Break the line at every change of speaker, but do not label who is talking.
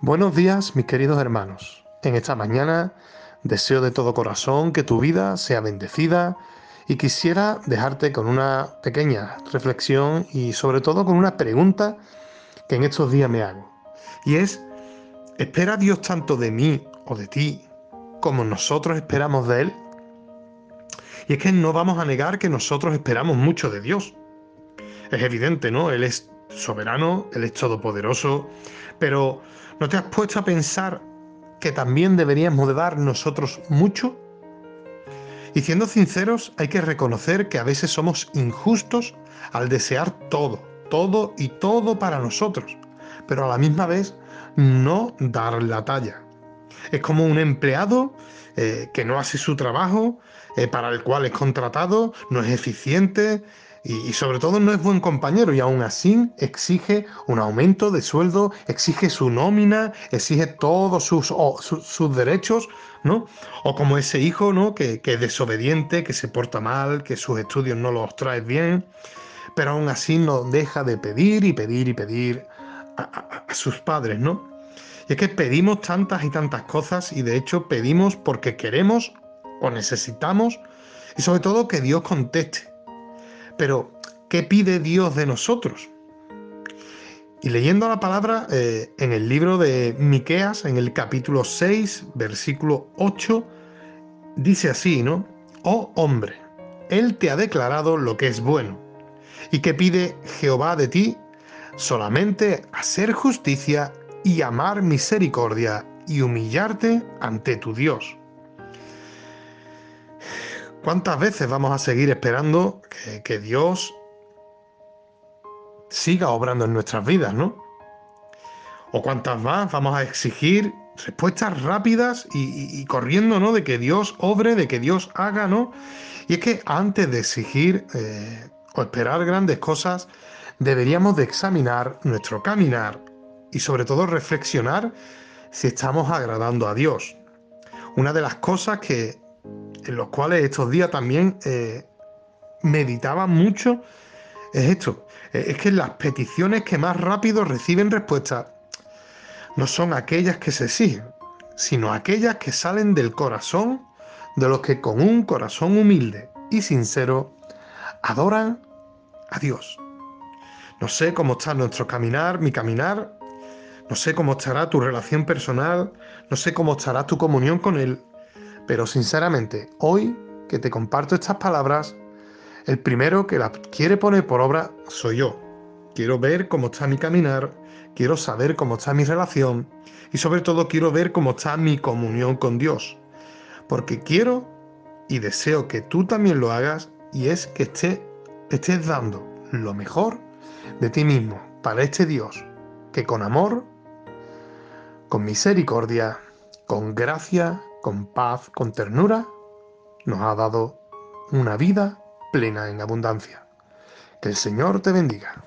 Buenos días, mis queridos hermanos. En esta mañana deseo de todo corazón que tu vida sea bendecida y quisiera dejarte con una pequeña reflexión y sobre todo con una pregunta que en estos días me hago. Y es, ¿espera Dios tanto de mí o de ti como nosotros esperamos de Él? Y es que no vamos a negar que nosotros esperamos mucho de Dios. Es evidente, ¿no? Él es soberano, Él es todopoderoso, pero ¿no te has puesto a pensar que también deberíamos de dar nosotros mucho? Y siendo sinceros, hay que reconocer que a veces somos injustos al desear todo, todo y todo para nosotros, pero a la misma vez no dar la talla. Es como un empleado eh, que no hace su trabajo, eh, para el cual es contratado, no es eficiente, y, sobre todo no es buen compañero y aún así exige un aumento de sueldo, exige su nómina, exige todos sus, sus, derechos, ¿no? O como ese hijo, ¿no? Que, es desobediente, que se porta mal, que sus estudios no los trae bien, pero aún así no deja de pedir y pedir y pedir a, a sus padres, ¿no? Y es que pedimos tantas y tantas cosas y de hecho pedimos porque queremos o necesitamos y sobre todo que Dios conteste pero, ¿qué pide Dios de nosotros? Y leyendo la palabra eh, en el libro de Miqueas, en el capítulo 6, versículo 8, dice así, ¿no? Oh hombre, Él te ha declarado lo que es bueno. ¿Y qué pide Jehová de ti? Solamente hacer justicia y amar misericordia y humillarte ante tu Dios. ¿Cuántas veces vamos a seguir esperando que, Dios siga obrando en nuestras vidas, no? ¿O cuántas más vamos a exigir respuestas rápidas y, corriendo, ¿no? De que Dios obre, de que Dios haga, ¿no? Y es que antes de exigir eh, o esperar grandes cosas, deberíamos de examinar nuestro caminar y sobre todo reflexionar si estamos agradando a Dios. Una de las cosas que en los cuales estos días también eh, meditaba mucho, es esto. Eh, es que las peticiones que más rápido reciben respuesta no son aquellas que se exigen, sino aquellas que salen del corazón de los que con un corazón humilde y sincero adoran a Dios. No sé cómo está nuestro caminar, mi caminar, no sé cómo estará tu relación personal, no sé cómo estará tu comunión con Él, pero sinceramente, hoy que te comparto estas palabras, el primero que las quiere poner por obra soy yo. Quiero ver cómo está mi caminar, quiero saber cómo está mi relación y sobre todo quiero ver cómo está mi comunión con Dios. Porque quiero y deseo que tú también lo hagas y es que esté, estés dando lo mejor de ti mismo para este Dios que con amor, con misericordia, con gracia con paz, con ternura, nos ha dado una vida plena en abundancia. Que el Señor te bendiga.